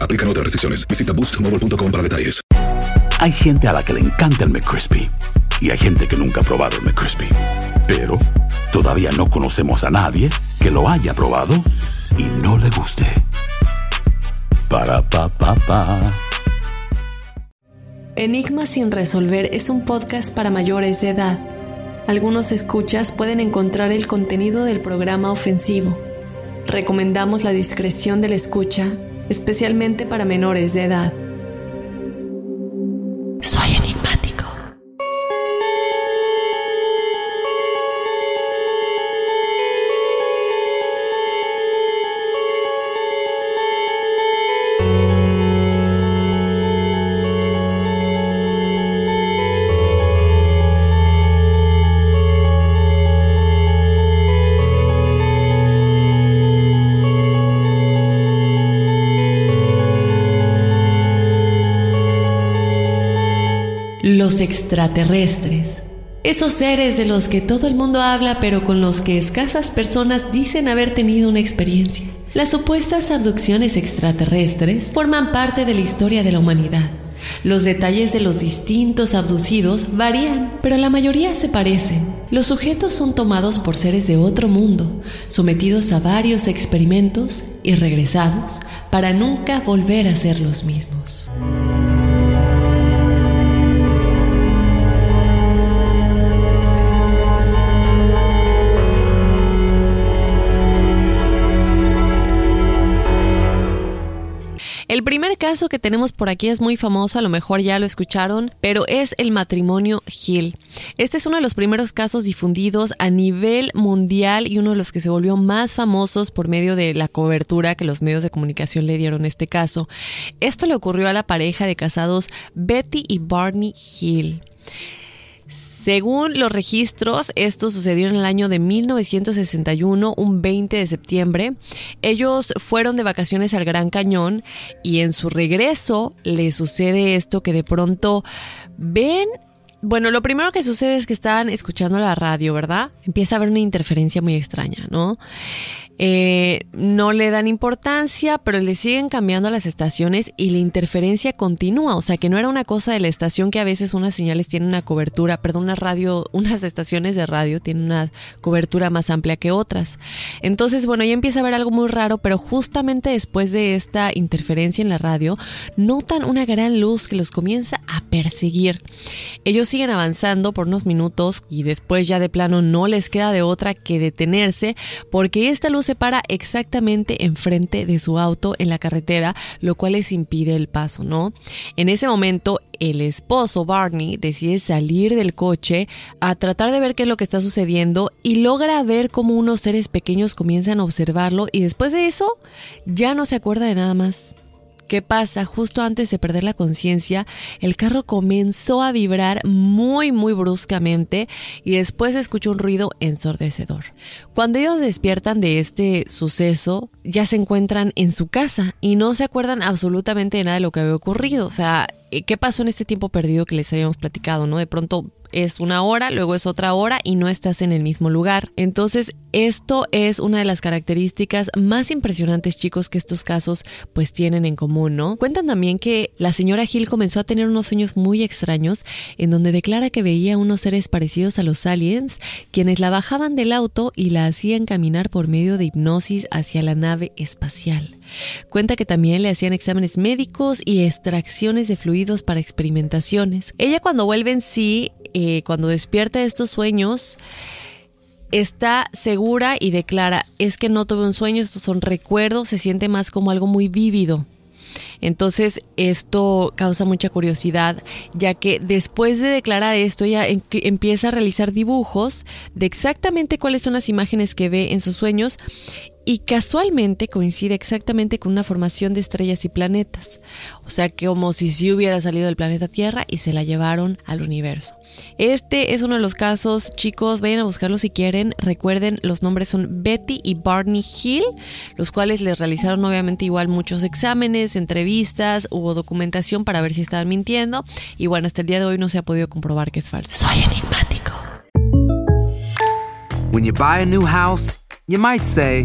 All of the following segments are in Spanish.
Aplican otras restricciones. Visita boostmobile.com para detalles. Hay gente a la que le encanta el McCrispy y hay gente que nunca ha probado el McCrispy. Pero todavía no conocemos a nadie que lo haya probado y no le guste. Para pa pa pa. Enigma sin resolver es un podcast para mayores de edad. Algunos escuchas pueden encontrar el contenido del programa ofensivo. Recomendamos la discreción de la escucha, especialmente para menores de edad. Extraterrestres. Esos seres de los que todo el mundo habla pero con los que escasas personas dicen haber tenido una experiencia. Las supuestas abducciones extraterrestres forman parte de la historia de la humanidad. Los detalles de los distintos abducidos varían, pero la mayoría se parecen. Los sujetos son tomados por seres de otro mundo, sometidos a varios experimentos y regresados para nunca volver a ser los mismos. El primer caso que tenemos por aquí es muy famoso, a lo mejor ya lo escucharon, pero es el matrimonio Hill. Este es uno de los primeros casos difundidos a nivel mundial y uno de los que se volvió más famosos por medio de la cobertura que los medios de comunicación le dieron a este caso. Esto le ocurrió a la pareja de casados Betty y Barney Hill. Según los registros, esto sucedió en el año de 1961, un 20 de septiembre. Ellos fueron de vacaciones al Gran Cañón y en su regreso le sucede esto que de pronto ven bueno, lo primero que sucede es que estaban escuchando la radio, ¿verdad? Empieza a haber una interferencia muy extraña, ¿no? Eh, no le dan importancia, pero le siguen cambiando las estaciones y la interferencia continúa. O sea que no era una cosa de la estación que a veces unas señales tienen una cobertura, perdón, una radio, unas estaciones de radio tienen una cobertura más amplia que otras. Entonces, bueno, ya empieza a haber algo muy raro, pero justamente después de esta interferencia en la radio, notan una gran luz que los comienza a perseguir. Ellos siguen avanzando por unos minutos y después ya de plano no les queda de otra que detenerse porque esta luz se para exactamente enfrente de su auto en la carretera, lo cual les impide el paso, ¿no? En ese momento, el esposo Barney decide salir del coche a tratar de ver qué es lo que está sucediendo y logra ver cómo unos seres pequeños comienzan a observarlo y después de eso ya no se acuerda de nada más. ¿Qué pasa? Justo antes de perder la conciencia, el carro comenzó a vibrar muy, muy bruscamente y después escuchó un ruido ensordecedor. Cuando ellos despiertan de este suceso, ya se encuentran en su casa y no se acuerdan absolutamente de nada de lo que había ocurrido. O sea, ¿qué pasó en este tiempo perdido que les habíamos platicado, no? De pronto es una hora, luego es otra hora y no estás en el mismo lugar. Entonces, esto es una de las características más impresionantes, chicos, que estos casos pues tienen en común, ¿no? Cuentan también que la señora Hill comenzó a tener unos sueños muy extraños en donde declara que veía unos seres parecidos a los aliens, quienes la bajaban del auto y la hacían caminar por medio de hipnosis hacia la nave espacial. Cuenta que también le hacían exámenes médicos y extracciones de fluidos para experimentaciones. Ella cuando vuelve en sí eh, cuando despierta de estos sueños, está segura y declara, es que no tuve un sueño, estos son recuerdos, se siente más como algo muy vívido. Entonces esto causa mucha curiosidad, ya que después de declarar esto, ella empieza a realizar dibujos de exactamente cuáles son las imágenes que ve en sus sueños y casualmente coincide exactamente con una formación de estrellas y planetas. O sea, que como si sí hubiera salido del planeta Tierra y se la llevaron al universo. Este es uno de los casos, chicos, vayan a buscarlo si quieren. Recuerden, los nombres son Betty y Barney Hill, los cuales les realizaron obviamente igual muchos exámenes, entrevistas, hubo documentación para ver si estaban mintiendo. Y bueno, hasta el día de hoy no se ha podido comprobar que es falso. Soy enigmático. When you buy a new house, you might say,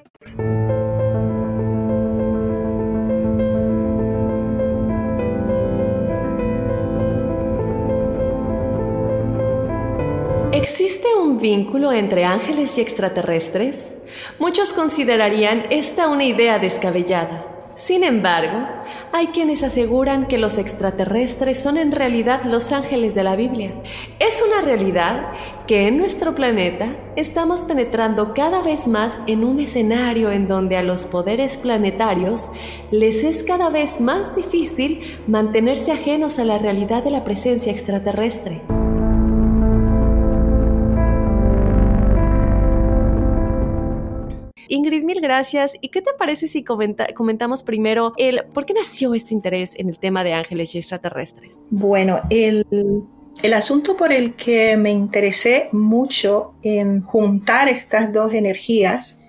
vínculo entre ángeles y extraterrestres? Muchos considerarían esta una idea descabellada. Sin embargo, hay quienes aseguran que los extraterrestres son en realidad los ángeles de la Biblia. Es una realidad que en nuestro planeta estamos penetrando cada vez más en un escenario en donde a los poderes planetarios les es cada vez más difícil mantenerse ajenos a la realidad de la presencia extraterrestre. Ingrid, mil gracias. ¿Y qué te parece si comentamos primero el por qué nació este interés en el tema de ángeles y extraterrestres? Bueno, el, el asunto por el que me interesé mucho en juntar estas dos energías,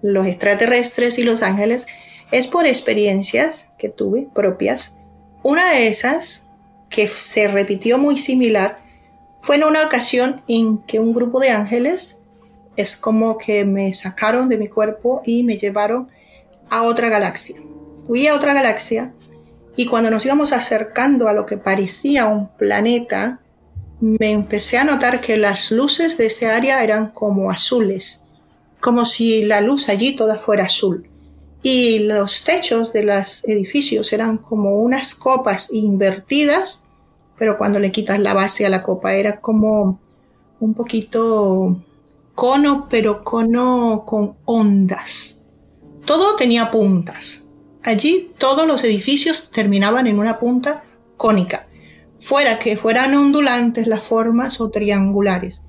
los extraterrestres y los ángeles, es por experiencias que tuve propias. Una de esas, que se repitió muy similar, fue en una ocasión en que un grupo de ángeles es como que me sacaron de mi cuerpo y me llevaron a otra galaxia. Fui a otra galaxia y cuando nos íbamos acercando a lo que parecía un planeta, me empecé a notar que las luces de ese área eran como azules, como si la luz allí toda fuera azul. Y los techos de los edificios eran como unas copas invertidas pero cuando le quitas la base a la copa era como un poquito cono, pero cono con ondas. Todo tenía puntas. Allí todos los edificios terminaban en una punta cónica, fuera que fueran ondulantes las formas o triangulares.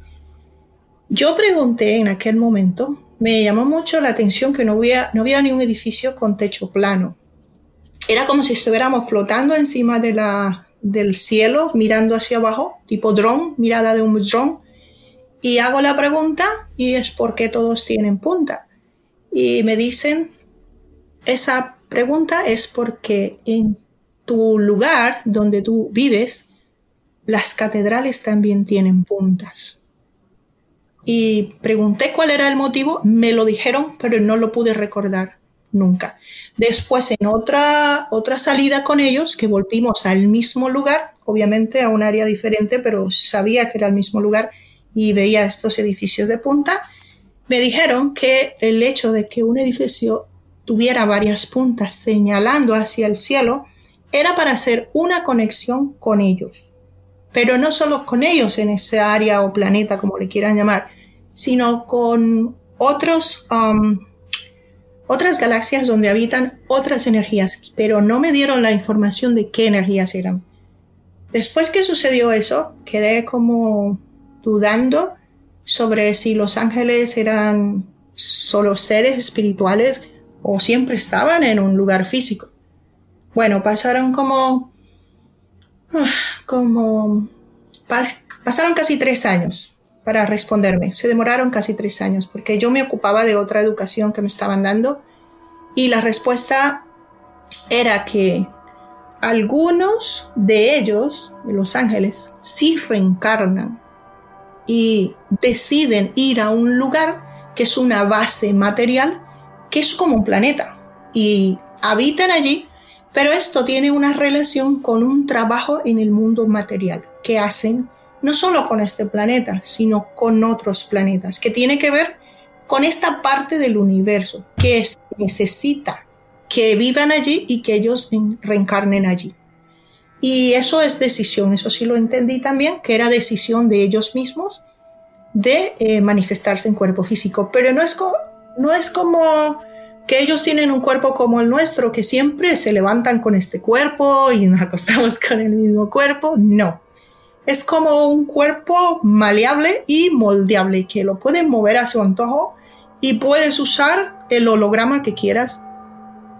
Yo pregunté en aquel momento, me llamó mucho la atención que no había, no había ni un edificio con techo plano. Era como si estuviéramos flotando encima de la, del cielo, mirando hacia abajo, tipo dron, mirada de un dron. Y hago la pregunta y es por qué todos tienen punta. Y me dicen, esa pregunta es porque en tu lugar donde tú vives, las catedrales también tienen puntas. Y pregunté cuál era el motivo, me lo dijeron, pero no lo pude recordar nunca. Después, en otra, otra salida con ellos, que volvimos al mismo lugar, obviamente a un área diferente, pero sabía que era el mismo lugar y veía estos edificios de punta, me dijeron que el hecho de que un edificio tuviera varias puntas señalando hacia el cielo era para hacer una conexión con ellos. Pero no solo con ellos en esa área o planeta, como le quieran llamar, sino con otros, um, otras galaxias donde habitan otras energías, pero no me dieron la información de qué energías eran. Después que sucedió eso, quedé como dudando sobre si los ángeles eran solo seres espirituales o siempre estaban en un lugar físico. Bueno, pasaron como, ah, como, pasaron casi tres años para responderme. Se demoraron casi tres años porque yo me ocupaba de otra educación que me estaban dando y la respuesta era que algunos de ellos, de los ángeles, sí reencarnan y deciden ir a un lugar que es una base material, que es como un planeta, y habitan allí, pero esto tiene una relación con un trabajo en el mundo material que hacen no solo con este planeta, sino con otros planetas, que tiene que ver con esta parte del universo que necesita que vivan allí y que ellos reencarnen allí. Y eso es decisión, eso sí lo entendí también, que era decisión de ellos mismos de eh, manifestarse en cuerpo físico. Pero no es, no es como que ellos tienen un cuerpo como el nuestro, que siempre se levantan con este cuerpo y nos acostamos con el mismo cuerpo. No. Es como un cuerpo maleable y moldeable, que lo pueden mover a su antojo y puedes usar el holograma que quieras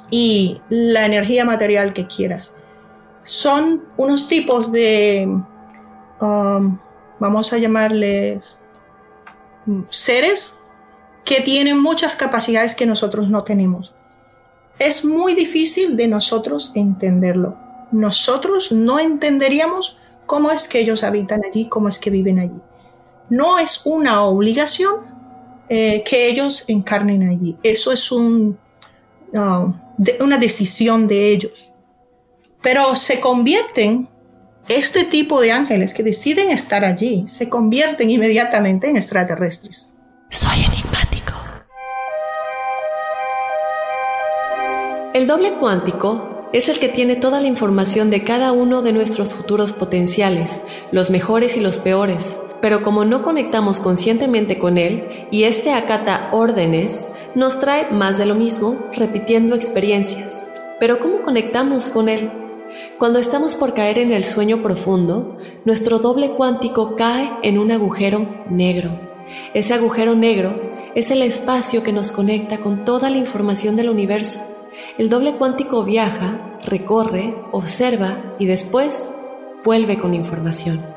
y la energía material que quieras son unos tipos de, um, vamos a llamarles seres que tienen muchas capacidades que nosotros no tenemos. Es muy difícil de nosotros entenderlo. Nosotros no entenderíamos cómo es que ellos habitan allí, cómo es que viven allí. No es una obligación eh, que ellos encarnen allí. Eso es un, uh, una decisión de ellos pero se convierten, este tipo de ángeles que deciden estar allí, se convierten inmediatamente en extraterrestres. Soy enigmático. El doble cuántico es el que tiene toda la información de cada uno de nuestros futuros potenciales, los mejores y los peores. Pero como no conectamos conscientemente con él y éste acata órdenes, nos trae más de lo mismo, repitiendo experiencias. Pero ¿cómo conectamos con él? Cuando estamos por caer en el sueño profundo, nuestro doble cuántico cae en un agujero negro. Ese agujero negro es el espacio que nos conecta con toda la información del universo. El doble cuántico viaja, recorre, observa y después vuelve con información.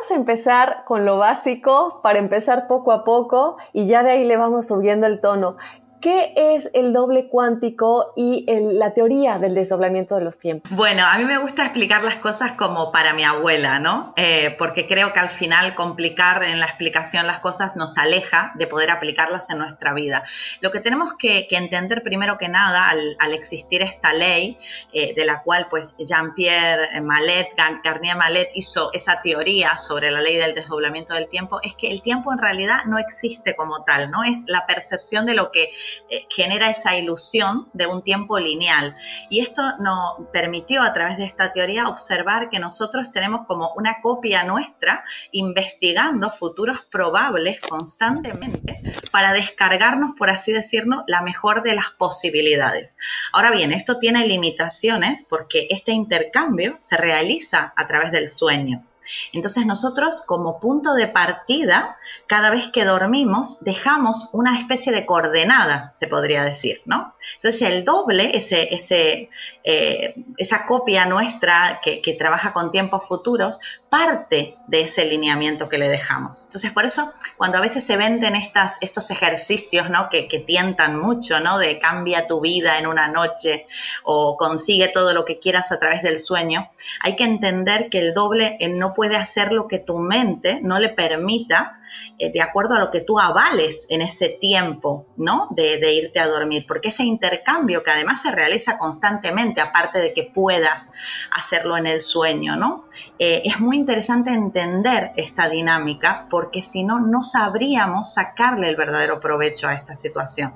Vamos a empezar con lo básico para empezar poco a poco y ya de ahí le vamos subiendo el tono. ¿Qué es el doble cuántico y la teoría del desdoblamiento de los tiempos? Bueno, a mí me gusta explicar las cosas como para mi abuela, ¿no? Eh, porque creo que al final complicar en la explicación las cosas nos aleja de poder aplicarlas en nuestra vida. Lo que tenemos que, entender primero que nada al, existir esta ley, eh, de la cual pues Jean-Pierre Mallet, Garnier Mallet hizo esa teoría sobre la ley del desdoblamiento del tiempo, es que el tiempo en realidad no existe como tal, ¿no? Es la percepción de lo que eh, genera esa ilusión de un tiempo lineal. Y esto nos permitió a través de esta teoría observar que nosotros tenemos como una copia nuestra investigando futuros probables constantemente para descargarnos, por así decirlo, la mejor de las posibilidades. Ahora bien, esto tiene limitaciones porque este intercambio se realiza a través del sueño. Entonces nosotros como punto de partida, cada vez que dormimos, dejamos una especie de coordenada, se podría decir, ¿no? Entonces el doble, ese, ese, eh, esa copia nuestra que, trabaja con tiempos futuros, parte de ese lineamiento que le dejamos. Entonces por eso cuando a veces se venden estas, estos ejercicios, ¿no? Que, que tientan mucho, ¿no? De cambia tu vida en una noche o consigue todo lo que quieras a través del sueño, hay que entender que el doble no puede hacer lo que tu mente no le permita, eh, de acuerdo a lo que tú avales en ese tiempo, ¿no? De, irte a dormir, porque ese intercambio que además se realiza constantemente, aparte de que puedas hacerlo en el sueño, ¿no? Eh, es muy interesante entender esta dinámica, porque si no, no sabríamos sacarle el verdadero provecho a esta situación.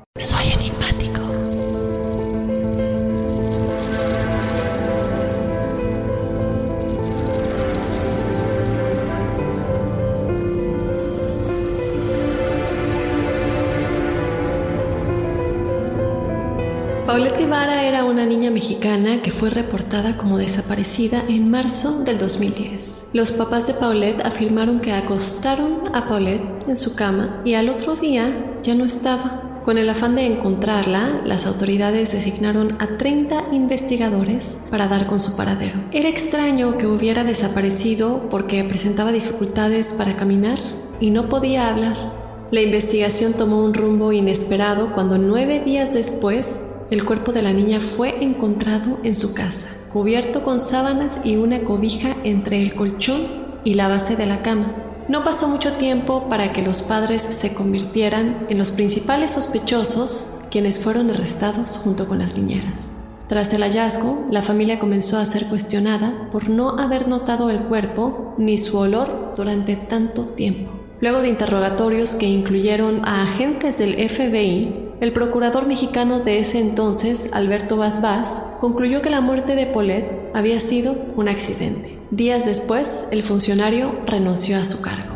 Guevara era una niña mexicana que fue reportada como desaparecida en marzo del 2010. Los papás de Paulette afirmaron que acostaron a Paulette en su cama y al otro día ya no estaba. Con el afán de encontrarla, las autoridades designaron a 30 investigadores para dar con su paradero. Era extraño que hubiera desaparecido porque presentaba dificultades para caminar y no podía hablar. La investigación tomó un rumbo inesperado cuando nueve días después el cuerpo de la niña fue encontrado en su casa, cubierto con sábanas y una cobija entre el colchón y la base de la cama. No pasó mucho tiempo para que los padres se convirtieran en los principales sospechosos quienes fueron arrestados junto con las niñeras. Tras el hallazgo, la familia comenzó a ser cuestionada por no haber notado el cuerpo ni su olor durante tanto tiempo. Luego de interrogatorios que incluyeron a agentes del FBI, el procurador mexicano de ese entonces, Alberto Vaz concluyó que la muerte de Paulette había sido un accidente. Días después, el funcionario renunció a su cargo.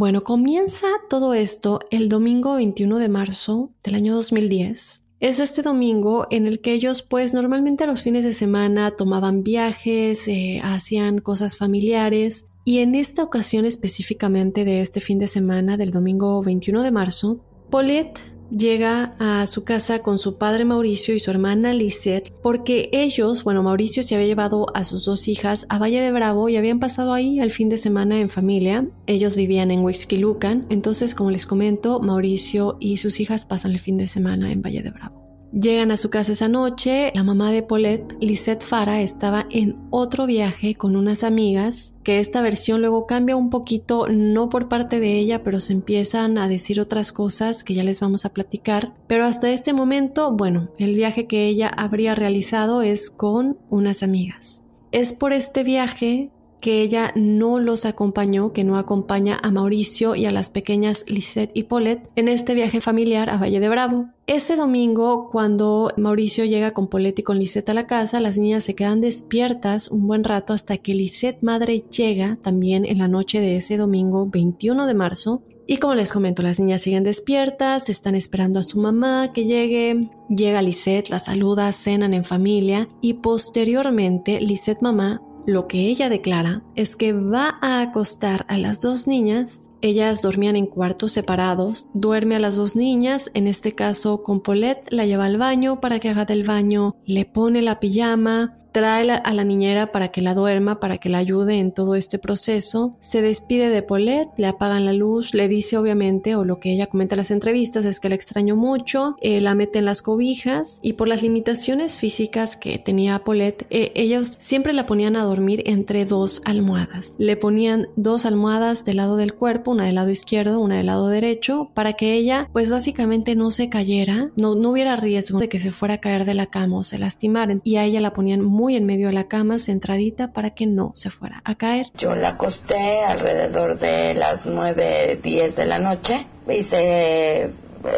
Bueno, comienza todo esto el domingo 21 de marzo del año 2010. Es este domingo en el que ellos pues normalmente los fines de semana tomaban viajes, eh, hacían cosas familiares y en esta ocasión específicamente de este fin de semana del domingo 21 de marzo, Paulette llega a su casa con su padre Mauricio y su hermana Lisette porque ellos, bueno, Mauricio se había llevado a sus dos hijas a Valle de Bravo y habían pasado ahí el fin de semana en familia. Ellos vivían en Lucan, entonces como les comento, Mauricio y sus hijas pasan el fin de semana en Valle de Bravo. Llegan a su casa esa noche, la mamá de Paulette, Lisette Fara, estaba en otro viaje con unas amigas, que esta versión luego cambia un poquito, no por parte de ella, pero se empiezan a decir otras cosas que ya les vamos a platicar. Pero hasta este momento, bueno, el viaje que ella habría realizado es con unas amigas. Es por este viaje que ella no los acompañó, que no acompaña a Mauricio y a las pequeñas Lisette y Paulette en este viaje familiar a Valle de Bravo. Ese domingo, cuando Mauricio llega con Paulette y con Lisette a la casa, las niñas se quedan despiertas un buen rato hasta que Lisette madre llega también en la noche de ese domingo 21 de marzo y como les comento, las niñas siguen despiertas, están esperando a su mamá que llegue. Llega Lisette, la saluda, cenan en familia y posteriormente Lisette mamá lo que ella declara es que va a acostar a las dos niñas. Ellas dormían en cuartos separados. Duerme a las dos niñas, en este caso con Paulette, la lleva al baño para que haga del baño, le pone la pijama, trae a la niñera para que la duerma, para que la ayude en todo este proceso, se despide de Paulette, le apagan la luz, le dice obviamente, o lo que ella comenta en las entrevistas es que la extrañó mucho, eh, la mete en las cobijas y por las limitaciones físicas que tenía Paulette, eh, ellos siempre la ponían a dormir entre dos almohadas. Le ponían dos almohadas del lado del cuerpo, una del lado izquierdo, una del lado derecho, para que ella pues básicamente no se cayera, no, no hubiera riesgo de que se fuera a caer de la cama o se lastimaran y a ella la ponían muy en medio de la cama, centradita, para que no se fuera a caer. Yo la acosté alrededor de las 9, 10 de la noche. Hice eh,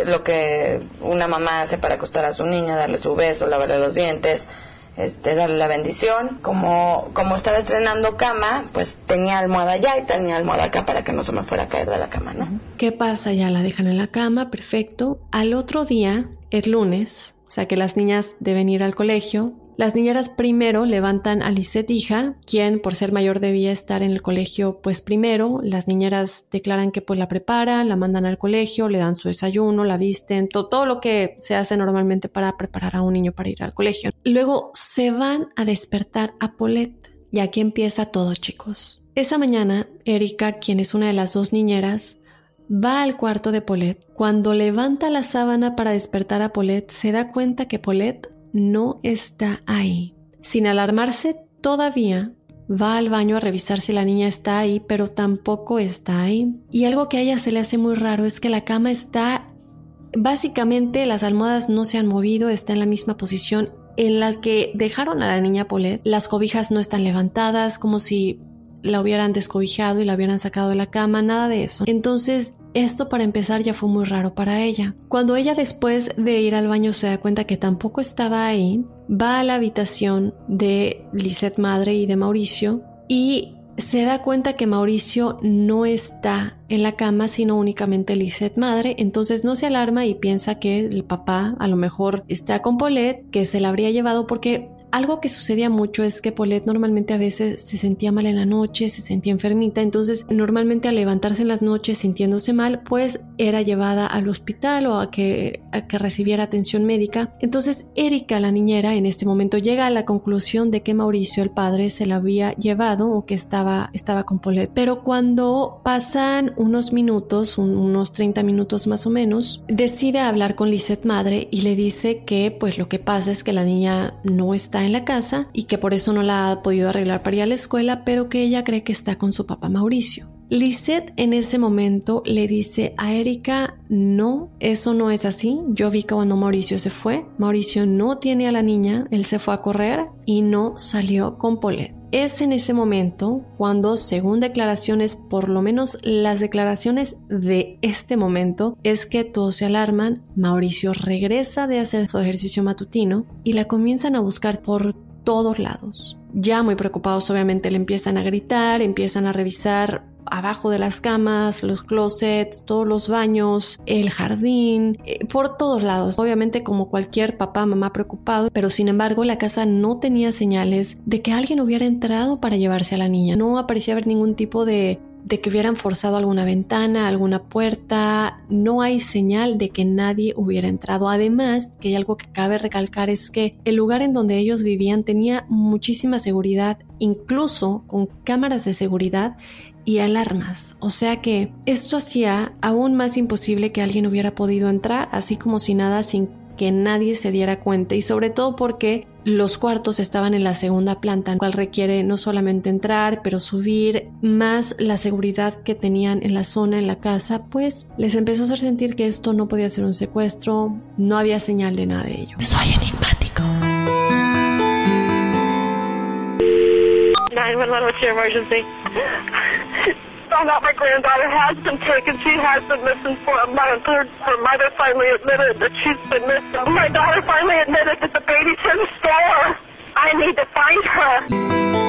lo que una mamá hace para acostar a su niña, darle su beso, lavarle los dientes, este, darle la bendición. Como, como estaba estrenando cama, pues tenía almohada allá y tenía almohada acá para que no se me fuera a caer de la cama, ¿no? ¿Qué pasa? Ya la dejan en la cama, perfecto. Al otro día, el lunes, o sea que las niñas deben ir al colegio, las niñeras primero levantan a Lisette hija, quien por ser mayor debía estar en el colegio pues primero. Las niñeras declaran que pues la preparan, la mandan al colegio, le dan su desayuno, la visten, todo lo que se hace normalmente para preparar a un niño para ir al colegio. Luego se van a despertar a Paulette y aquí empieza todo chicos. Esa mañana, Erika, quien es una de las dos niñeras, va al cuarto de Paulette. Cuando levanta la sábana para despertar a Paulette, se da cuenta que Paulette no está ahí. Sin alarmarse todavía, va al baño a revisar si la niña está ahí, pero tampoco está ahí. Y algo que a ella se le hace muy raro es que la cama está... Básicamente las almohadas no se han movido, está en la misma posición en las que dejaron a la niña Paulette. Las cobijas no están levantadas, como si la hubieran descobijado y la hubieran sacado de la cama, nada de eso. Entonces esto para empezar ya fue muy raro para ella. Cuando ella después de ir al baño se da cuenta que tampoco estaba ahí, va a la habitación de Lisette madre y de Mauricio y se da cuenta que Mauricio no está en la cama, sino únicamente Lisette madre, entonces no se alarma y piensa que el papá a lo mejor está con Paulette, que se la habría llevado porque algo que sucedía mucho es que Paulette normalmente a veces se sentía mal en la noche, se sentía enfermita, entonces normalmente al levantarse en las noches sintiéndose mal, pues era llevada al hospital o a que, recibiera atención médica. Entonces Erika, la niñera, en este momento llega a la conclusión de que Mauricio, el padre, se la había llevado o que estaba, estaba con Paulette. Pero cuando pasan unos minutos, unos 30 minutos más o menos, decide hablar con Lisette madre y le dice que pues lo que pasa es que la niña no está en la casa y que por eso no la ha podido arreglar para ir a la escuela, pero que ella cree que está con su papá Mauricio. Lisette en ese momento le dice a Erika, no, eso no es así. Yo vi cuando Mauricio se fue. Mauricio no tiene a la niña, él se fue a correr y no salió con Paulette. Es en ese momento cuando, según declaraciones, por lo menos las declaraciones de este momento, es que todos se alarman, Mauricio regresa de hacer su ejercicio matutino y la comienzan a buscar por todos lados. Ya muy preocupados obviamente le empiezan a gritar, empiezan a revisar abajo de las camas, los closets, todos los baños, el jardín, eh, por todos lados. Obviamente como cualquier papá, mamá preocupado, pero sin embargo la casa no tenía señales de que alguien hubiera entrado para llevarse a la niña. No aparecía haber ningún tipo de de que hubieran forzado alguna ventana, alguna puerta, no hay señal de que nadie hubiera entrado. Además, que hay algo que cabe recalcar es que el lugar en donde ellos vivían tenía muchísima seguridad, incluso con cámaras de seguridad y alarmas. O sea que esto hacía aún más imposible que alguien hubiera podido entrar, así como si nada, sin que nadie se diera cuenta. Y sobre todo porque los cuartos estaban en la segunda planta, cual requiere no solamente entrar, pero subir, más la seguridad que tenían en la zona, en la casa, pues les empezó a hacer sentir que esto no podía ser un secuestro, no había señal de nada de ello. Soy enigmático. 911, what's your emergency? found out my granddaughter has been taken. She has been missing for a month. Her, her mother finally admitted that she's been missing. My daughter finally admitted that the baby's in the store. I need to find her.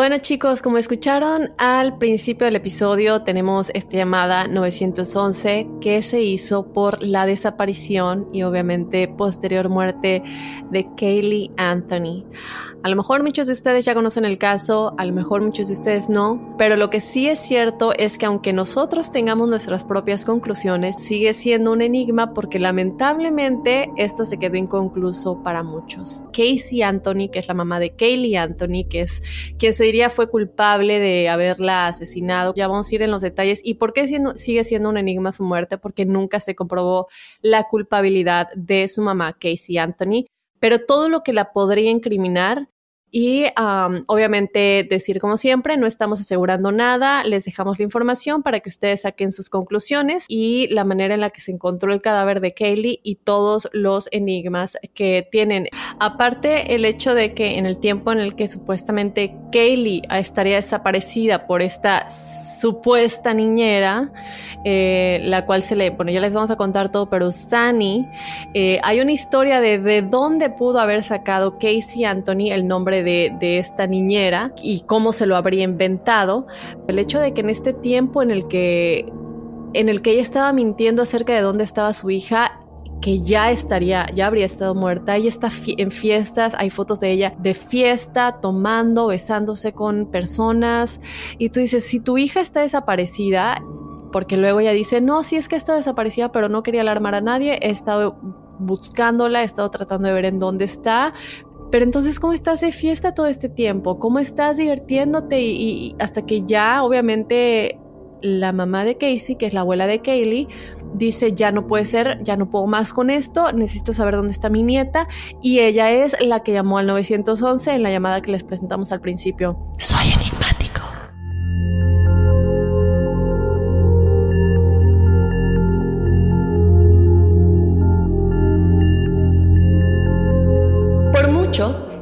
Bueno chicos, como escucharon al principio del episodio, tenemos esta llamada 911 que se hizo por la desaparición y obviamente posterior muerte de Kaylee Anthony. A lo mejor muchos de ustedes ya conocen el caso, a lo mejor muchos de ustedes no, pero lo que sí es cierto es que aunque nosotros tengamos nuestras propias conclusiones, sigue siendo un enigma porque lamentablemente esto se quedó inconcluso para muchos. Casey Anthony, que es la mamá de Kaylee Anthony, que es quien se diría fue culpable de haberla asesinado, ya vamos a ir en los detalles. ¿Y por qué sigue siendo un enigma su muerte? Porque nunca se comprobó la culpabilidad de su mamá, Casey Anthony pero todo lo que la podría incriminar y obviamente decir como siempre, no estamos asegurando nada, les dejamos la información para que ustedes saquen sus conclusiones y la manera en la que se encontró el cadáver de Kaylee y todos los enigmas que tienen. Aparte, el hecho de que en el tiempo en el que supuestamente Kaylee estaría desaparecida por esta supuesta niñera, eh, la cual se le, bueno, ya les vamos a contar todo, pero Sunny, eh, hay una historia de de dónde pudo haber sacado Casey Anthony el nombre de, esta niñera y cómo se lo habría inventado. El hecho de que en este tiempo en el que en el que ella estaba mintiendo acerca de dónde estaba su hija, que ya estaría, ya habría estado muerta. Ella está en fiestas, hay fotos de ella de fiesta, tomando, besándose con personas. Y tú dices, si tu hija está desaparecida, porque luego ella dice, no, sí es que está desaparecida, pero no quería alarmar a nadie, he estado buscándola, he estado tratando de ver en dónde está. Pero entonces, ¿cómo estás de fiesta todo este tiempo? ¿Cómo estás divirtiéndote? Y, hasta que ya, obviamente, la mamá de Casey, que es la abuela de Kaylee, dice, ya no puede ser, ya no puedo más con esto, necesito saber dónde está mi nieta. Y ella es la que llamó al 911 en la llamada que les presentamos al principio. Soy enigmático.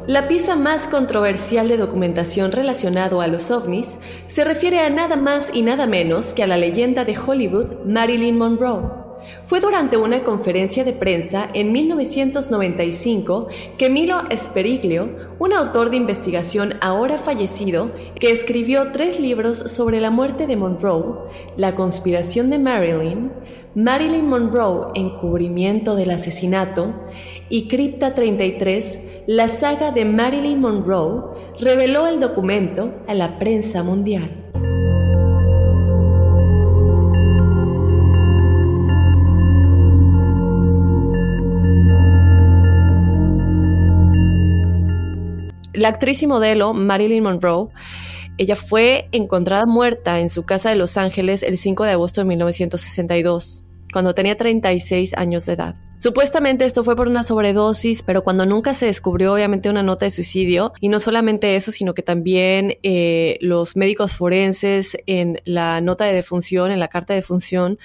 La pieza más controversial de documentación relacionado a los ovnis se refiere a nada más y nada menos que a la leyenda de Hollywood Marilyn Monroe. Fue durante una conferencia de prensa en 1995 que Milo Speriglio, un autor de investigación ahora fallecido, que escribió tres libros sobre la muerte de Monroe, La conspiración de Marilyn, Marilyn Monroe, Encubrimiento del asesinato y Cripta 33, la saga de Marilyn Monroe, reveló el documento a la prensa mundial. La actriz y modelo Marilyn Monroe ella fue encontrada muerta en su casa de Los Ángeles el 5 de agosto de 1962 cuando tenía 36 años de edad. Supuestamente esto fue por una sobredosis, pero cuando nunca se descubrió obviamente una nota de suicidio, y no solamente eso, sino que también eh, los médicos forenses en la nota de defunción, en la carta de defunción,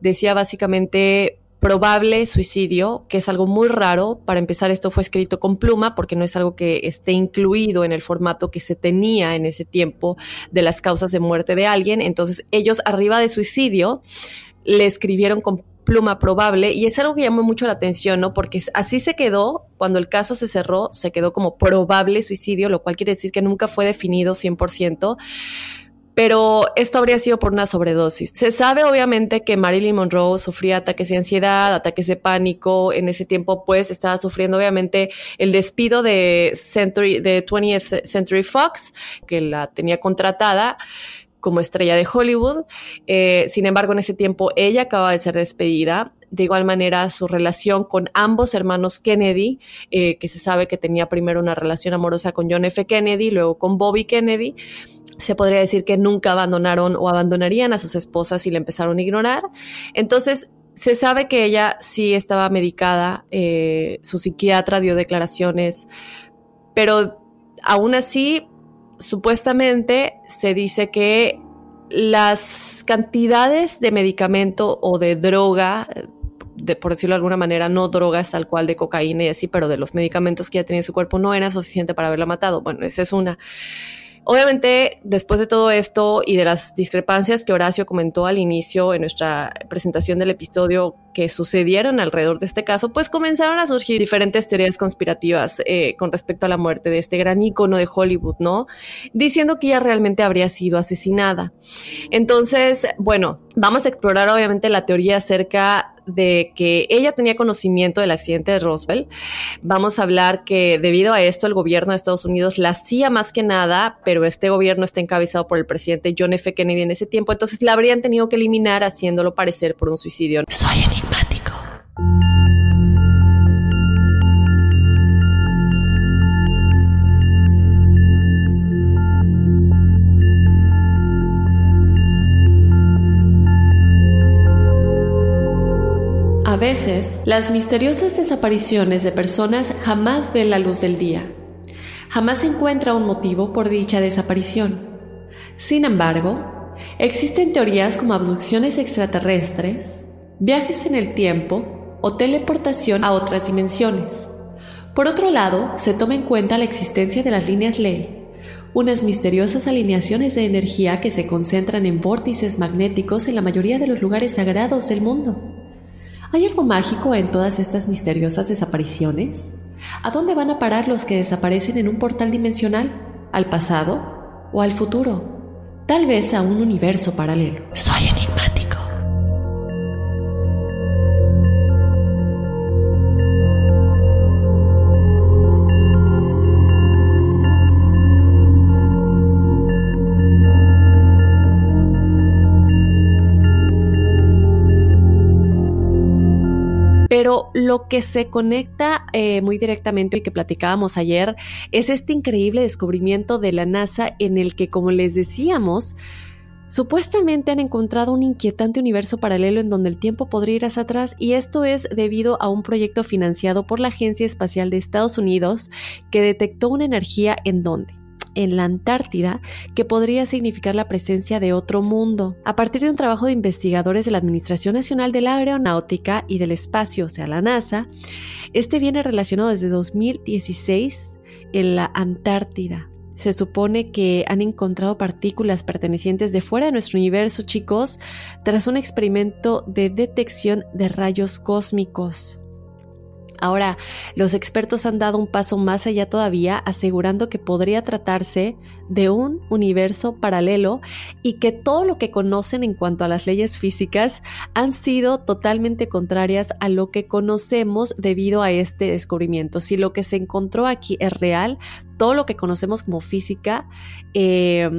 decía básicamente probable suicidio, que es algo muy raro. Para empezar, esto fue escrito con pluma porque no es algo que esté incluido en el formato que se tenía en ese tiempo de las causas de muerte de alguien. Entonces, ellos arriba de suicidio le escribieron con pluma probable y es algo que llamó mucho la atención, ¿no? Porque así se quedó, cuando el caso se cerró, se quedó como probable suicidio, lo cual quiere decir que nunca fue definido 100%. Pero esto habría sido por una sobredosis. Se sabe obviamente que Marilyn Monroe sufría ataques de ansiedad, ataques de pánico. En ese tiempo, pues, estaba sufriendo obviamente el despido de Century, de 20th Century Fox, que la tenía contratada como estrella de Hollywood. Eh, sin embargo, en ese tiempo ella acaba de ser despedida. De igual manera, su relación con ambos hermanos Kennedy, eh, que se sabe que tenía primero una relación amorosa con John F. Kennedy, luego con Bobby Kennedy, se podría decir que nunca abandonaron o abandonarían a sus esposas y le empezaron a ignorar. Entonces, se sabe que ella sí estaba medicada, eh, su psiquiatra dio declaraciones, pero aún así supuestamente se dice que las cantidades de medicamento o de droga, de, por decirlo de alguna manera, no drogas tal cual de cocaína y así, pero de los medicamentos que ya tenía en su cuerpo no era suficiente para haberla matado. Bueno, esa es una. Obviamente, después de todo esto y de las discrepancias que Horacio comentó al inicio en nuestra presentación del episodio, que sucedieron alrededor de este caso, pues comenzaron a surgir diferentes teorías conspirativas eh, con respecto a la muerte de este gran ícono de Hollywood, ¿no? Diciendo que ella realmente habría sido asesinada. Entonces, bueno, vamos a explorar obviamente la teoría acerca de que ella tenía conocimiento del accidente de Roswell. Vamos a hablar que debido a esto el gobierno de Estados Unidos la hacía más que nada, pero este gobierno está encabezado por el presidente John F. Kennedy en ese tiempo, entonces la habrían tenido que eliminar haciéndolo parecer por un suicidio. Soy. A veces, las misteriosas desapariciones de personas jamás ven la luz del día. Jamás se encuentra un motivo por dicha desaparición. Sin embargo, existen teorías como abducciones extraterrestres, viajes en el tiempo o teleportación a otras dimensiones. Por otro lado, se toma en cuenta la existencia de las líneas ley, unas misteriosas alineaciones de energía que se concentran en vórtices magnéticos en la mayoría de los lugares sagrados del mundo. ¿Hay algo mágico en todas estas misteriosas desapariciones? ¿A dónde van a parar los que desaparecen en un portal dimensional? ¿Al pasado o al futuro? Tal vez a un universo paralelo. Pero lo que se conecta eh, muy directamente y que platicábamos ayer es este increíble descubrimiento de la NASA en el que, como les decíamos, Supuestamente han encontrado un inquietante universo paralelo en donde el tiempo podría ir hacia atrás y esto es debido a un proyecto financiado por la Agencia Espacial de Estados Unidos que detectó una energía en donde en la Antártida que podría significar la presencia de otro mundo. A partir de un trabajo de investigadores de la Administración Nacional de la Aeronáutica y del Espacio, o sea, la NASA, este viene relacionado desde 2016 en la Antártida. Se supone que han encontrado partículas pertenecientes de fuera de nuestro universo, chicos, tras un experimento de detección de rayos cósmicos. Ahora, los expertos han dado un paso más allá todavía, asegurando que podría tratarse de un universo paralelo y que todo lo que conocen en cuanto a las leyes físicas han sido totalmente contrarias a lo que conocemos debido a este descubrimiento. Si lo que se encontró aquí es real, todo lo que conocemos como física... Eh,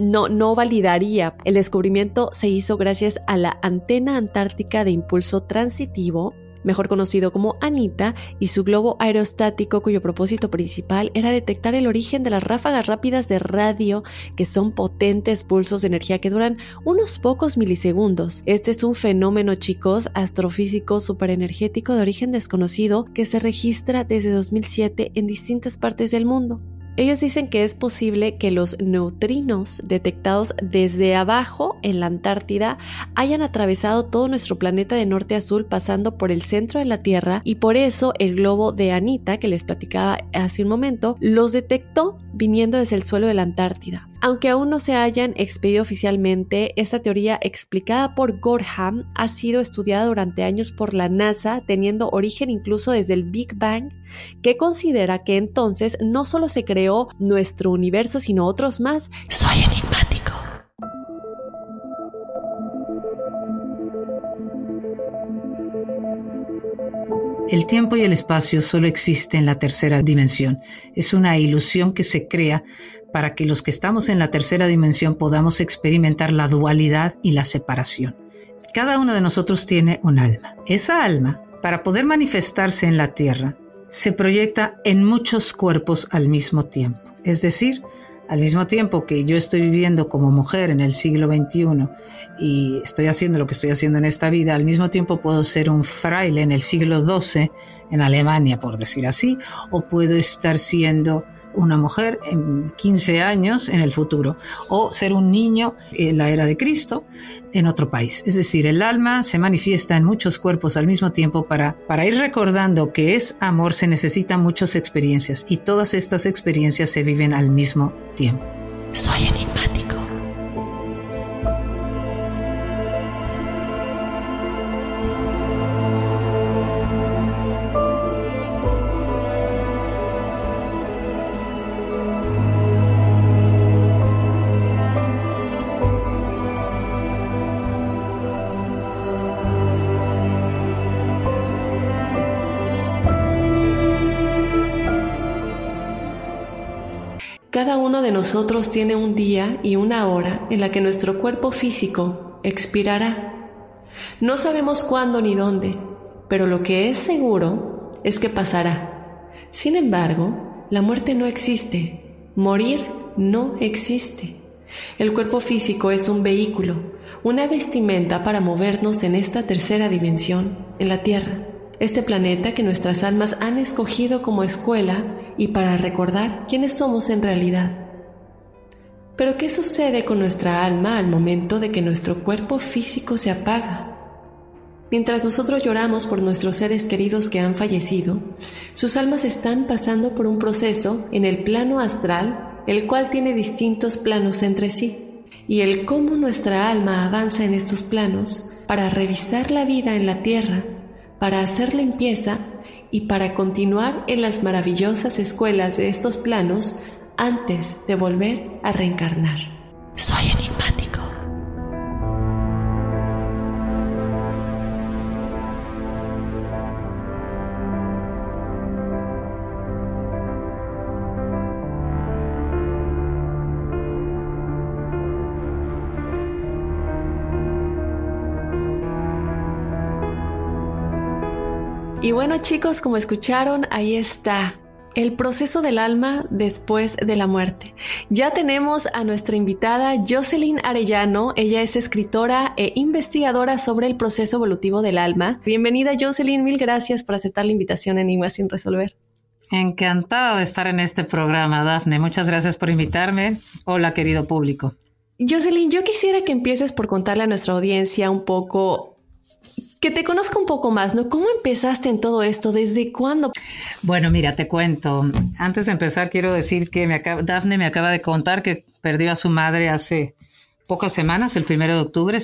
no, no validaría. El descubrimiento se hizo gracias a la antena antártica de impulso transitivo mejor conocido como Anita, y su globo aerostático cuyo propósito principal era detectar el origen de las ráfagas rápidas de radio, que son potentes pulsos de energía que duran unos pocos milisegundos. Este es un fenómeno, chicos, astrofísico superenergético de origen desconocido que se registra desde 2007 en distintas partes del mundo. Ellos dicen que es posible que los neutrinos detectados desde abajo en la Antártida hayan atravesado todo nuestro planeta de norte a sur pasando por el centro de la Tierra y por eso el globo de Anita que les platicaba hace un momento los detectó viniendo desde el suelo de la Antártida. Aunque aún no se hayan expedido oficialmente, esta teoría explicada por Gorham ha sido estudiada durante años por la NASA, teniendo origen incluso desde el Big Bang, que considera que entonces no solo se creó nuestro universo, sino otros más. Soy enigmático. El tiempo y el espacio solo existen en la tercera dimensión. Es una ilusión que se crea para que los que estamos en la tercera dimensión podamos experimentar la dualidad y la separación. Cada uno de nosotros tiene un alma. Esa alma, para poder manifestarse en la Tierra, se proyecta en muchos cuerpos al mismo tiempo. Es decir, al mismo tiempo que yo estoy viviendo como mujer en el siglo XXI y estoy haciendo lo que estoy haciendo en esta vida, al mismo tiempo puedo ser un fraile en el siglo XII en Alemania, por decir así, o puedo estar siendo una mujer en 15 años en el futuro o ser un niño en la era de Cristo en otro país. Es decir, el alma se manifiesta en muchos cuerpos al mismo tiempo para, para ir recordando que es amor se necesitan muchas experiencias y todas estas experiencias se viven al mismo tiempo. Soy enigmático. Nosotros tiene un día y una hora en la que nuestro cuerpo físico expirará. No sabemos cuándo ni dónde, pero lo que es seguro es que pasará. Sin embargo, la muerte no existe. Morir no existe. El cuerpo físico es un vehículo, una vestimenta para movernos en esta tercera dimensión, en la Tierra, este planeta que nuestras almas han escogido como escuela y para recordar quiénes somos en realidad. Pero ¿qué sucede con nuestra alma al momento de que nuestro cuerpo físico se apaga? Mientras nosotros lloramos por nuestros seres queridos que han fallecido, sus almas están pasando por un proceso en el plano astral, el cual tiene distintos planos entre sí, y el cómo nuestra alma avanza en estos planos para revisar la vida en la tierra, para hacer limpieza y para continuar en las maravillosas escuelas de estos planos antes de volver a reencarnar. Soy enigmático. Y bueno chicos, como escucharon, ahí está el proceso del alma después de la muerte. Ya tenemos a nuestra invitada Jocelyn Arellano. Ella es escritora e investigadora sobre el proceso evolutivo del alma. Bienvenida Jocelyn, mil gracias por aceptar la invitación en Enigma sin resolver. Encantado de estar en este programa, Dafne. Muchas gracias por invitarme. Hola, querido público. Jocelyn, yo quisiera que empieces por contarle a nuestra audiencia un poco que te conozca un poco más, ¿no? ¿Cómo empezaste en todo esto? ¿Desde cuándo? Bueno, mira, te cuento. Antes de empezar, quiero decir que me acaba, Dafne me acaba de contar que perdió a su madre hace pocas semanas, el primero de octubre.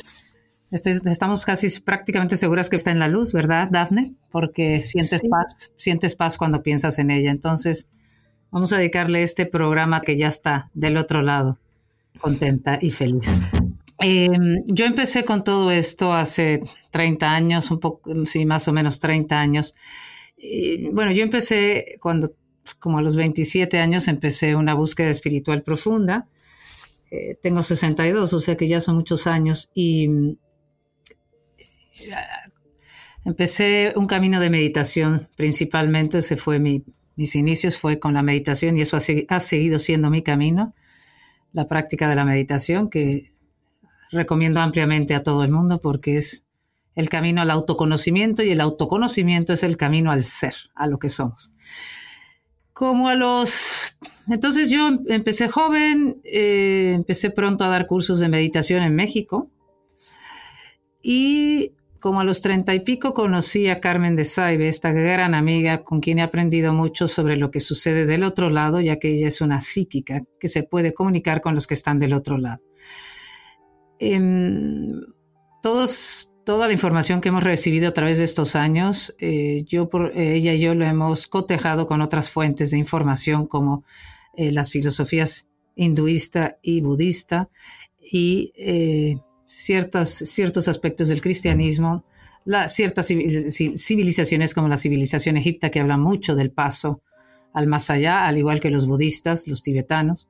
estamos casi prácticamente seguras que está en la luz, ¿verdad, Dafne? Porque sientes paz, sientes paz cuando piensas en ella. Entonces, vamos a dedicarle este programa que ya está del otro lado, contenta y feliz. Em, yo empecé con todo esto hace 30 años, un poco, sí, más o menos 30 años. bueno, yo empecé cuando, como a los 27 años, empecé una búsqueda espiritual profunda. Eh, tengo 62, o sea que ya son muchos años y eh, empecé un camino de meditación principalmente, ese fue mi, mis inicios, fue con la meditación y eso ha, ha seguido siendo mi camino, la práctica de la meditación que recomiendo ampliamente a todo el mundo porque es el camino al autoconocimiento y el autoconocimiento es el camino al ser, a lo que somos. Como a los... Entonces yo empecé joven, eh, empecé pronto a dar cursos de meditación en México y como a los treinta y pico conocí a Carmen de Saibe, esta gran amiga con quien he aprendido mucho sobre lo que sucede del otro lado, ya que ella es una psíquica que se puede comunicar con los que están del otro lado. Em, todos, toda la información que hemos recibido a través de estos años, eh, yo por, eh, ella y yo lo hemos cotejado con otras fuentes de información como eh, las filosofías hinduista y budista y ciertos, ciertos aspectos del cristianismo, ciertas civilizaciones como la civilización egipta que habla mucho del paso al más allá, al igual que los budistas, los tibetanos.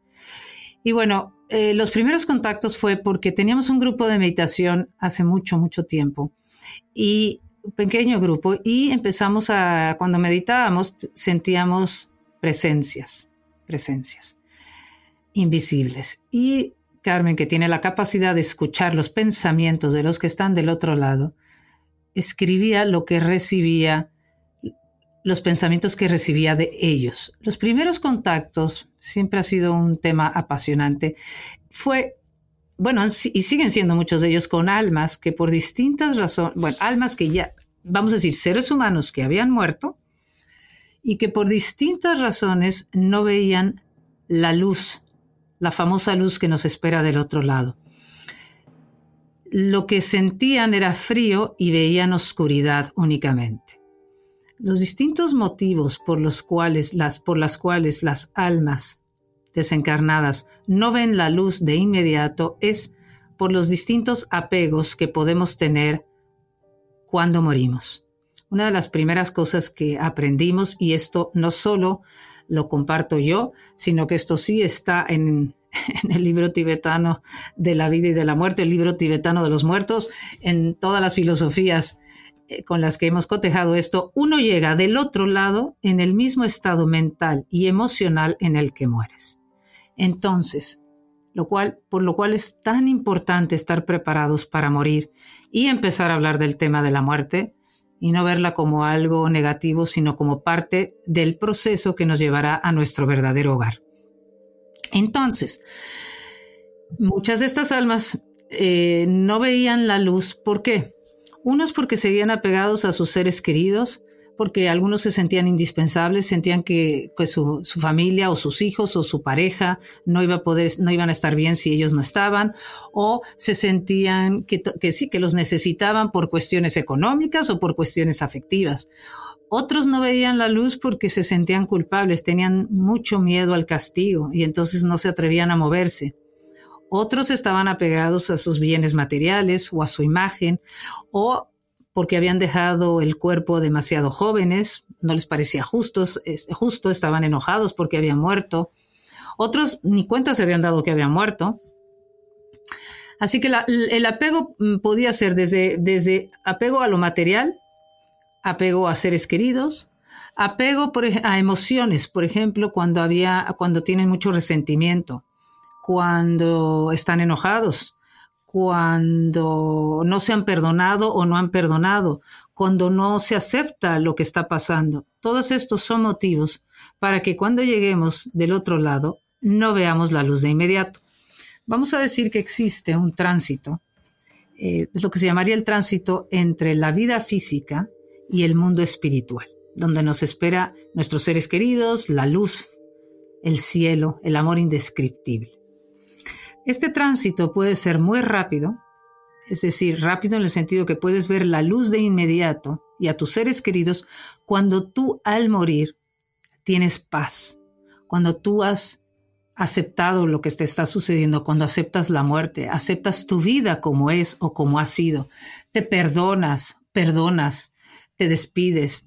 Y bueno, eh, los primeros contactos fue porque teníamos un grupo de meditación hace mucho, mucho tiempo. Y un pequeño grupo. Y empezamos a, cuando meditábamos, sentíamos presencias, presencias invisibles. Y Carmen, que tiene la capacidad de escuchar los pensamientos de los que están del otro lado, escribía lo que recibía los pensamientos que recibía de ellos. Los primeros contactos siempre ha sido un tema apasionante. Fue, bueno, y siguen siendo muchos de ellos con almas que por distintas razones, bueno, almas que ya, vamos a decir, seres humanos que habían muerto y que por distintas razones no veían la luz, la famosa luz que nos espera del otro lado. Lo que sentían era frío y veían oscuridad únicamente. Los distintos motivos por los cuales las, por las cuales las almas desencarnadas no ven la luz de inmediato es por los distintos apegos que podemos tener cuando morimos. Una de las primeras cosas que aprendimos, y esto no solo lo comparto yo, sino que esto sí está en, en el libro tibetano de la vida y de la muerte, el libro tibetano de los muertos, en todas las filosofías con las que hemos cotejado esto, uno llega del otro lado en el mismo estado mental y emocional en el que mueres. Entonces, lo cual, por lo cual es tan importante estar preparados para morir y empezar a hablar del tema de la muerte y no verla como algo negativo, sino como parte del proceso que nos llevará a nuestro verdadero hogar. Entonces, muchas de estas almas eh, no veían la luz. ¿Por qué? Unos porque seguían apegados a sus seres queridos, porque algunos se sentían indispensables, sentían que pues, su, familia o sus hijos o su pareja no iba a poder, no iban a estar bien si ellos no estaban, o se sentían que, que sí, que los necesitaban por cuestiones económicas o por cuestiones afectivas. Otros no veían la luz porque se sentían culpables, tenían mucho miedo al castigo y entonces no se atrevían a moverse. Otros estaban apegados a sus bienes materiales o a su imagen o porque habían dejado el cuerpo demasiado jóvenes, no les parecía justo, justo estaban enojados porque habían muerto. Otros ni cuenta se habían dado que habían muerto. Así que el apego mm, podía ser desde, desde apego a lo material apego a seres queridos, apego a emociones, por ejemplo, cuando había, cuando tienen mucho resentimiento, cuando están enojados, cuando no se han perdonado o no han perdonado, cuando no se acepta lo que está pasando. Todos estos son motivos para que cuando lleguemos del otro lado no veamos la luz de inmediato. Vamos a decir que existe un tránsito, eh, es lo que se llamaría el tránsito entre la vida física y el mundo espiritual, donde nos espera nuestros seres queridos, la luz, el cielo, el amor indescriptible. Este tránsito puede ser muy rápido, es decir, rápido en el sentido que puedes ver la luz de inmediato y a tus seres queridos cuando tú al morir tienes paz, cuando tú has aceptado lo que te está sucediendo, cuando aceptas la muerte, aceptas tu vida como es o como ha sido, te perdonas, perdonas, te despides.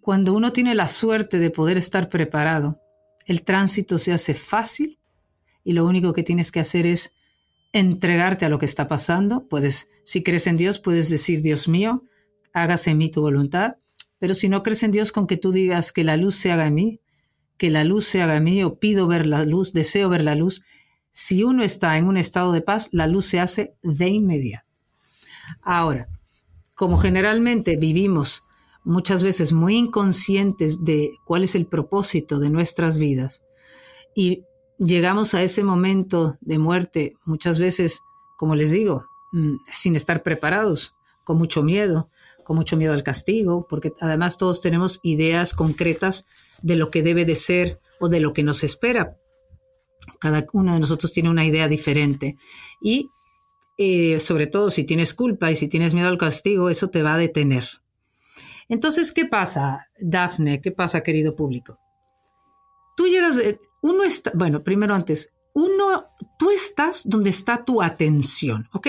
Cuando uno tiene la suerte de poder estar preparado, el tránsito se hace fácil y lo único que tienes que hacer es entregarte a lo que está pasando. Puedes, si crees en Dios, puedes decir, Dios mío, hágase en mí tu voluntad. Pero si no crees en Dios, con que tú digas que la luz se haga en mí, que la luz se haga en mí, o pido ver la luz, deseo ver la luz, si uno está en un estado de paz, la luz se hace de inmediato. Ahora, como generalmente vivimos muchas veces muy inconscientes de cuál es el propósito de nuestras vidas y llegamos a ese momento de muerte muchas veces, como les digo, mm, sin estar preparados, con mucho miedo, con mucho miedo al castigo, porque además todos tenemos ideas concretas de lo que debe de ser o de lo que nos espera. Cada uno de nosotros tiene una idea diferente y eh, sobre todo si tienes culpa y si tienes miedo al castigo, eso te va a detener. Entonces, ¿qué pasa, Dafne? ¿Qué pasa, querido público? Tú llegas, uno está, bueno, primero antes, uno, tú estás donde está tu atención, ¿ok?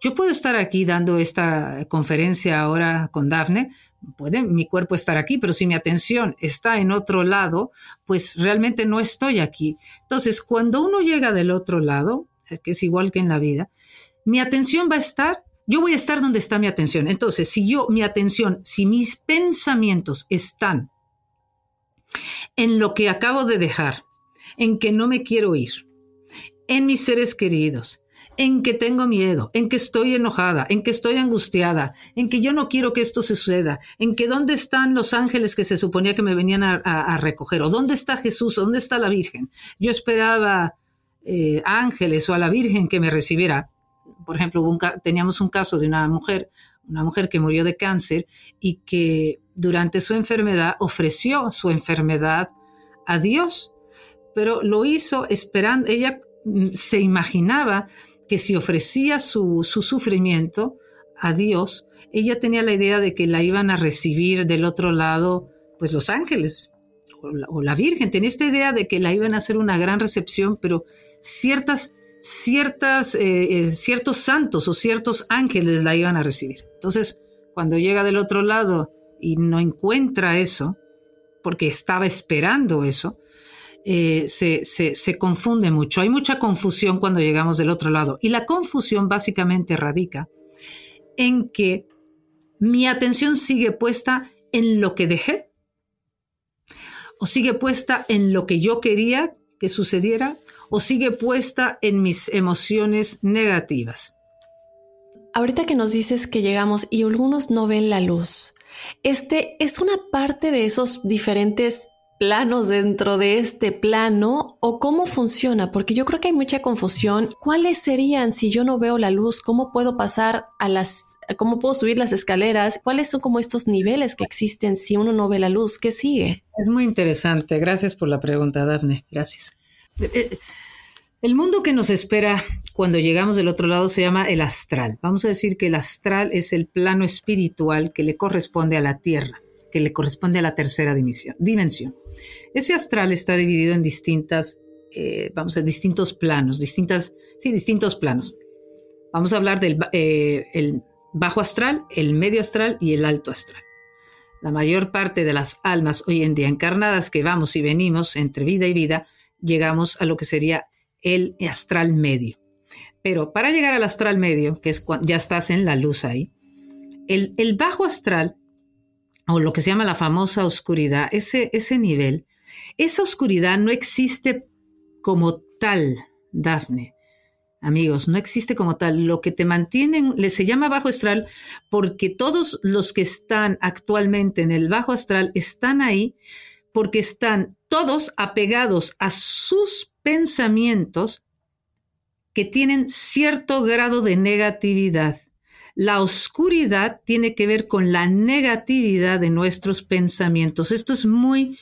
Yo puedo estar aquí dando esta conferencia ahora con Dafne, puede mi cuerpo estar aquí, pero si mi atención está en otro lado, pues realmente no estoy aquí. Entonces, cuando uno llega del otro lado, que es igual que en la vida, mi atención va a estar, yo voy a estar donde está mi atención. Entonces, si yo, mi atención, si mis pensamientos están en lo que acabo de dejar, en que no me quiero ir, en mis seres queridos, en que tengo miedo, en que estoy enojada, en que estoy angustiada, en que yo no quiero que esto suceda, en que dónde están los ángeles que se suponía que me venían a, recoger, o dónde está Jesús, o dónde está la Virgen. Yo esperaba eh, ángeles o a la Virgen que me recibiera por ejemplo, teníamos un caso de una mujer, una mujer que murió de cáncer y que durante su enfermedad ofreció su enfermedad a Dios, pero lo hizo esperando, ella mm, se imaginaba que si ofrecía su, sufrimiento a Dios, ella tenía la idea de que la iban a recibir del otro lado, pues los ángeles o la, o la Virgen, tenía esta idea de que la iban a hacer una gran recepción, pero ciertas ciertas, eh, eh, ciertos santos o ciertos ángeles la iban a recibir. Entonces, cuando llega del otro lado y no encuentra eso, porque estaba esperando eso, eh, se, se, confunde mucho. Hay mucha confusión cuando llegamos del otro lado. Y la confusión básicamente radica en que mi atención sigue puesta en lo que dejé o sigue puesta en lo que yo quería que sucediera o sigue puesta en mis emociones negativas. Ahorita que nos dices que llegamos y algunos no ven la luz, este es una parte de esos diferentes planos dentro de este plano o cómo funciona? Porque yo creo que hay mucha confusión. ¿Cuáles serían si yo no veo la luz? ¿Cómo puedo pasar a las, cómo puedo subir las escaleras? ¿Cuáles son como estos niveles que existen si uno no ve la luz? ¿Qué sigue? Es muy interesante. Gracias por la pregunta, Dafne. Gracias. Eh, el mundo que nos espera cuando llegamos del otro lado se llama el astral. Vamos a decir que el astral es el plano espiritual que le corresponde a la Tierra que le corresponde a la tercera dimensión. Ese astral está dividido en distintas, eh, vamos a distintos planos, distintas, sí, distintos planos. Vamos a hablar del eh, el bajo astral, el medio astral y el alto astral. La mayor parte de las almas hoy en día encarnadas que vamos y venimos entre vida y vida, llegamos a lo que sería el astral medio. Pero para llegar al astral medio, que es cuando ya estás en la luz ahí, el, el bajo astral o lo que se llama la famosa oscuridad, ese, ese nivel, esa oscuridad no existe como tal, Dafne. Amigos, no existe como tal. Lo que te mantienen, le se llama bajo astral porque todos los que están actualmente en el bajo astral están ahí porque están todos apegados a sus pensamientos que tienen cierto grado de negatividad. La oscuridad tiene que ver con la negatividad de nuestros pensamientos. Esto es muy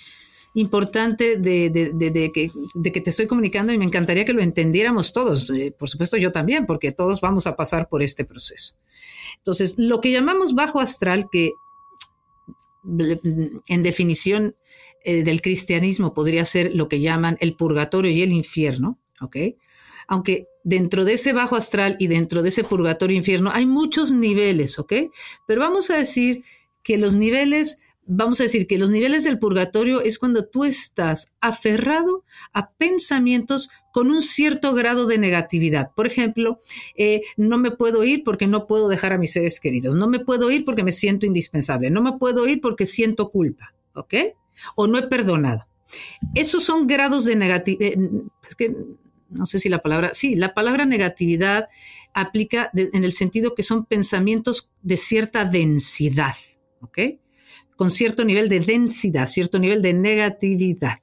importante de, que, te estoy comunicando y me encantaría que lo entendiéramos todos. Eh, por supuesto yo también, porque todos vamos a pasar por este proceso. Entonces, lo que llamamos bajo astral, que en definición eh, del cristianismo podría ser lo que llaman el purgatorio y el infierno, ¿ok? Aunque dentro de ese bajo astral y dentro de ese purgatorio infierno hay muchos niveles, ¿ok? Pero vamos a decir que los niveles, vamos a decir que los niveles del purgatorio es cuando tú estás aferrado a pensamientos con un cierto grado de negatividad. Por ejemplo, eh, no me puedo ir porque no puedo dejar a mis seres queridos, no me puedo ir porque me siento indispensable, no me puedo ir porque siento culpa, ¿ok? O no he perdonado. Esos son grados de negatividad. Eh, es que no sé si la palabra, sí, la palabra negatividad aplica en el sentido que son pensamientos de cierta densidad, ¿ok? Con cierto nivel de densidad, cierto nivel de negatividad.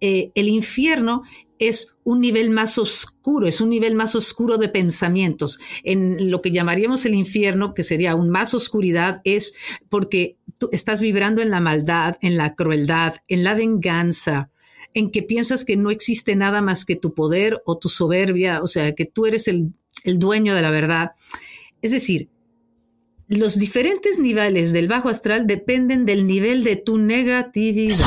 Eh, el infierno es un nivel más oscuro, es un nivel más oscuro de pensamientos. En lo que llamaríamos el infierno, que sería aún más oscuridad, es porque tú estás vibrando en la maldad, en la crueldad, en la venganza, en que piensas que no existe nada más que tu poder o tu soberbia, o sea, que tú eres el, dueño de la verdad. Es decir, los diferentes niveles del bajo astral dependen del nivel de tu negatividad.